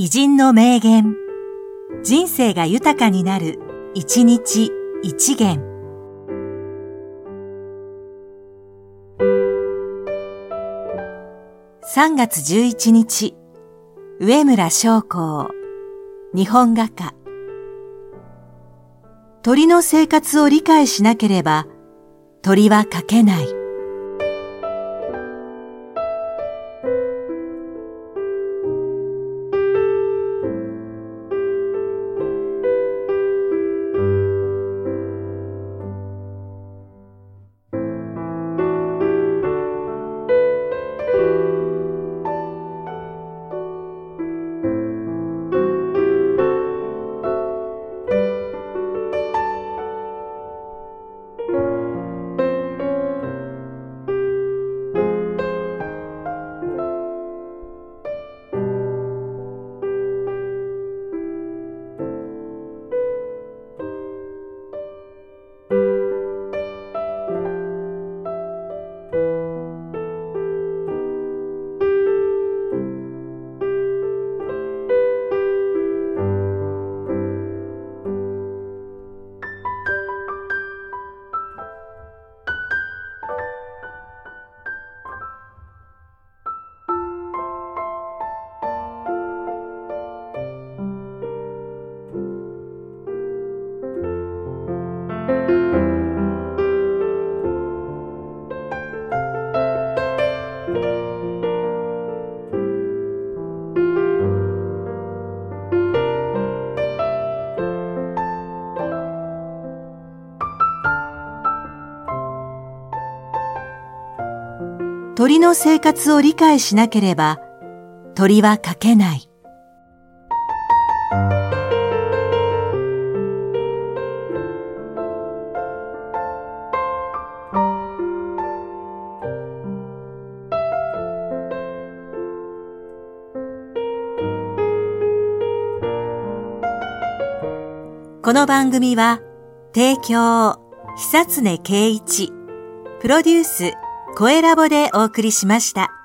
偉人の名言。人生が豊かになる、一日一元。3月11日、上村昌光、日本画家。鳥の生活を理解しなければ、鳥は描けない。鳥の生活を理解しなければ鳥は描けない。この番組は提供久常圭一プロデュース声ラボでお送りしました。